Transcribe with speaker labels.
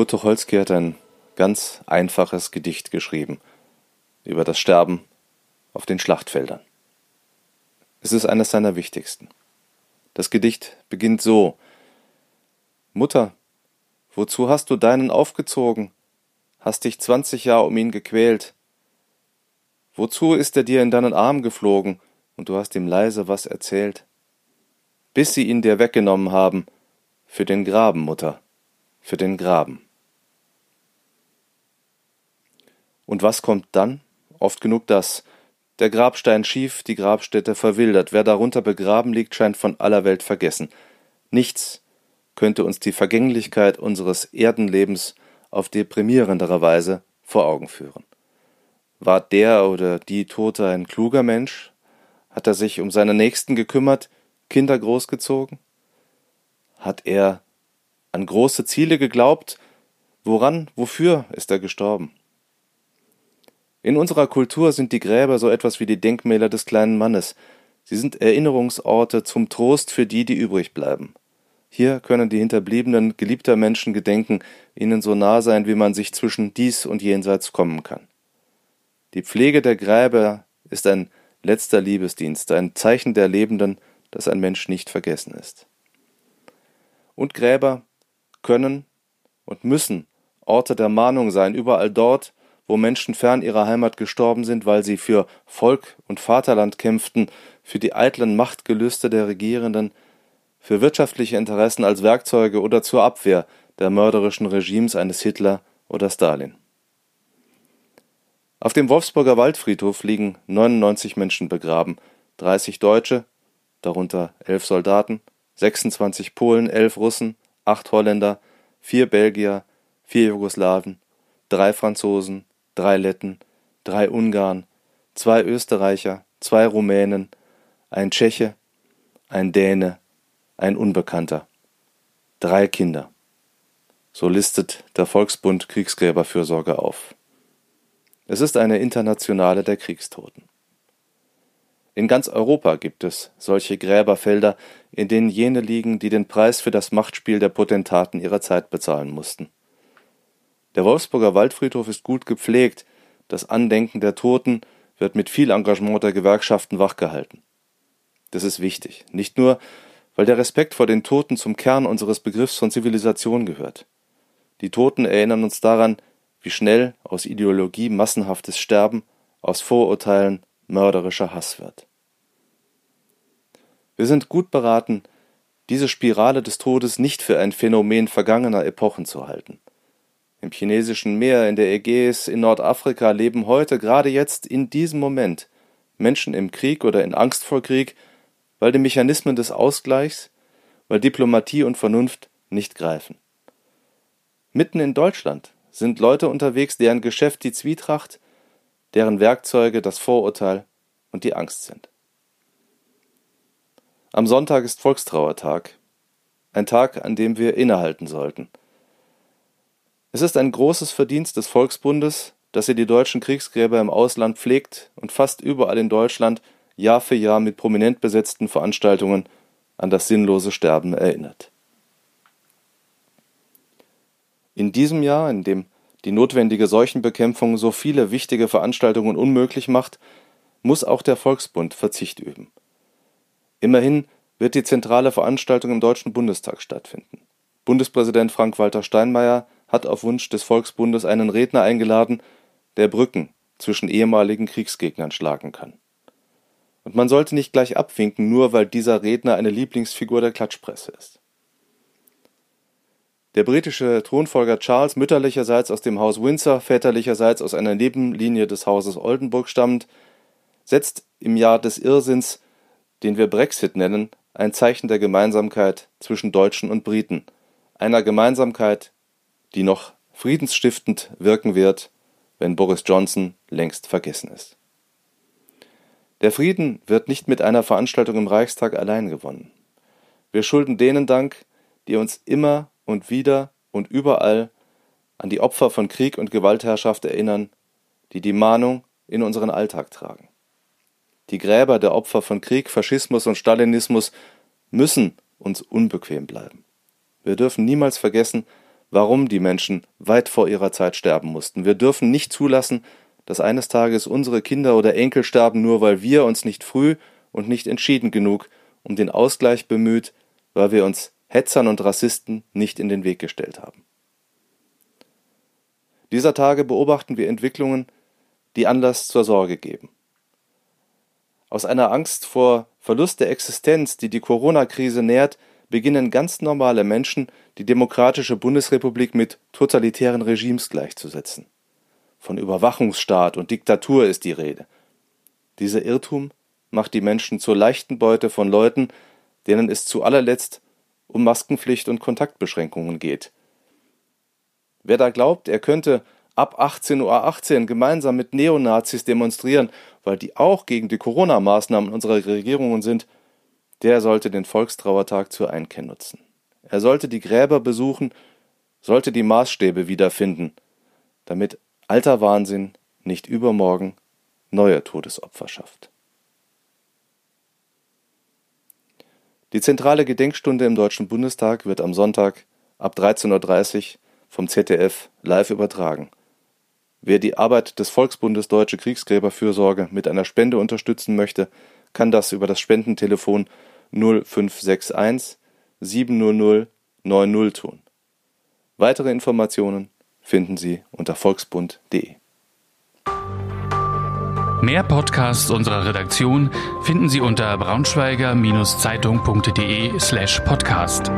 Speaker 1: Kurt Tucholsky hat ein ganz einfaches Gedicht geschrieben über das Sterben auf den Schlachtfeldern. Es ist eines seiner wichtigsten. Das Gedicht beginnt so Mutter, wozu hast du deinen aufgezogen? Hast dich zwanzig Jahre um ihn gequält. Wozu ist er dir in deinen Arm geflogen und du hast ihm leise was erzählt? Bis sie ihn dir weggenommen haben, für den Graben, Mutter, für den Graben. Und was kommt dann? Oft genug das, der Grabstein schief, die Grabstätte verwildert. Wer darunter begraben liegt, scheint von aller Welt vergessen. Nichts könnte uns die Vergänglichkeit unseres Erdenlebens auf deprimierendere Weise vor Augen führen. War der oder die Tote ein kluger Mensch? Hat er sich um seine Nächsten gekümmert, Kinder großgezogen? Hat er an große Ziele geglaubt? Woran, wofür ist er gestorben? In unserer Kultur sind die Gräber so etwas wie die Denkmäler des kleinen Mannes. Sie sind Erinnerungsorte zum Trost für die, die übrig bleiben. Hier können die Hinterbliebenen geliebter Menschen gedenken, ihnen so nah sein, wie man sich zwischen dies und jenseits kommen kann. Die Pflege der Gräber ist ein letzter Liebesdienst, ein Zeichen der Lebenden, dass ein Mensch nicht vergessen ist. Und Gräber können und müssen Orte der Mahnung sein, überall dort, wo Menschen fern ihrer Heimat gestorben sind, weil sie für Volk und Vaterland kämpften, für die eitlen Machtgelüste der Regierenden, für wirtschaftliche Interessen als Werkzeuge oder zur Abwehr der mörderischen Regimes eines Hitler oder Stalin. Auf dem Wolfsburger Waldfriedhof liegen 99 Menschen begraben, 30 Deutsche, darunter 11 Soldaten, 26 Polen, 11 Russen, 8 Holländer, 4 Belgier, 4 Jugoslawen, 3 Franzosen, drei Letten, drei Ungarn, zwei Österreicher, zwei Rumänen, ein Tscheche, ein Däne, ein Unbekannter, drei Kinder. So listet der Volksbund Kriegsgräberfürsorge auf. Es ist eine Internationale der Kriegstoten. In ganz Europa gibt es solche Gräberfelder, in denen jene liegen, die den Preis für das Machtspiel der Potentaten ihrer Zeit bezahlen mussten. Der Wolfsburger Waldfriedhof ist gut gepflegt, das Andenken der Toten wird mit viel Engagement der Gewerkschaften wachgehalten. Das ist wichtig, nicht nur, weil der Respekt vor den Toten zum Kern unseres Begriffs von Zivilisation gehört. Die Toten erinnern uns daran, wie schnell aus Ideologie massenhaftes Sterben, aus Vorurteilen mörderischer Hass wird. Wir sind gut beraten, diese Spirale des Todes nicht für ein Phänomen vergangener Epochen zu halten. Im chinesischen Meer, in der Ägäis, in Nordafrika leben heute, gerade jetzt, in diesem Moment, Menschen im Krieg oder in Angst vor Krieg, weil die Mechanismen des Ausgleichs, weil Diplomatie und Vernunft nicht greifen. Mitten in Deutschland sind Leute unterwegs, deren Geschäft die Zwietracht, deren Werkzeuge das Vorurteil und die Angst sind. Am Sonntag ist Volkstrauertag, ein Tag, an dem wir innehalten sollten – es ist ein großes Verdienst des Volksbundes, dass er die deutschen Kriegsgräber im Ausland pflegt und fast überall in Deutschland Jahr für Jahr mit prominent besetzten Veranstaltungen an das sinnlose Sterben erinnert. In diesem Jahr, in dem die notwendige Seuchenbekämpfung so viele wichtige Veranstaltungen unmöglich macht, muss auch der Volksbund Verzicht üben. Immerhin wird die zentrale Veranstaltung im Deutschen Bundestag stattfinden. Bundespräsident Frank-Walter Steinmeier hat auf Wunsch des Volksbundes einen Redner eingeladen, der Brücken zwischen ehemaligen Kriegsgegnern schlagen kann. Und man sollte nicht gleich abwinken, nur weil dieser Redner eine Lieblingsfigur der Klatschpresse ist. Der britische Thronfolger Charles, mütterlicherseits aus dem Haus Windsor, väterlicherseits aus einer Nebenlinie des Hauses Oldenburg stammend, setzt im Jahr des Irrsinns, den wir Brexit nennen, ein Zeichen der Gemeinsamkeit zwischen Deutschen und Briten, einer Gemeinsamkeit, die noch friedensstiftend wirken wird, wenn Boris Johnson längst vergessen ist. Der Frieden wird nicht mit einer Veranstaltung im Reichstag allein gewonnen. Wir schulden denen Dank, die uns immer und wieder und überall an die Opfer von Krieg und Gewaltherrschaft erinnern, die die Mahnung in unseren Alltag tragen. Die Gräber der Opfer von Krieg, Faschismus und Stalinismus müssen uns unbequem bleiben. Wir dürfen niemals vergessen, warum die Menschen weit vor ihrer Zeit sterben mussten. Wir dürfen nicht zulassen, dass eines Tages unsere Kinder oder Enkel sterben, nur weil wir uns nicht früh und nicht entschieden genug um den Ausgleich bemüht, weil wir uns Hetzern und Rassisten nicht in den Weg gestellt haben. Dieser Tage beobachten wir Entwicklungen, die Anlass zur Sorge geben. Aus einer Angst vor Verlust der Existenz, die die Corona-Krise nährt, beginnen ganz normale Menschen, die demokratische Bundesrepublik mit totalitären Regimes gleichzusetzen. Von Überwachungsstaat und Diktatur ist die Rede. Dieser Irrtum macht die Menschen zur leichten Beute von Leuten, denen es zu allerletzt um Maskenpflicht und Kontaktbeschränkungen geht. Wer da glaubt, er könnte ab 18.18 Uhr 18 gemeinsam mit Neonazis demonstrieren, weil die auch gegen die Corona-Maßnahmen unserer Regierungen sind, der sollte den Volkstrauertag zur Einkehr nutzen. Er sollte die Gräber besuchen, sollte die Maßstäbe wiederfinden, damit alter Wahnsinn nicht übermorgen neue Todesopfer schafft. Die zentrale Gedenkstunde im Deutschen Bundestag wird am Sonntag ab 13.30 Uhr vom ZDF live übertragen. Wer die Arbeit des Volksbundes Deutsche Kriegsgräberfürsorge mit einer Spende unterstützen möchte, kann das über das Spendentelefon 0561 700 90 tun. Weitere Informationen finden Sie unter volksbund.de.
Speaker 2: Mehr Podcasts unserer Redaktion finden Sie unter braunschweiger-zeitung.de slash podcast.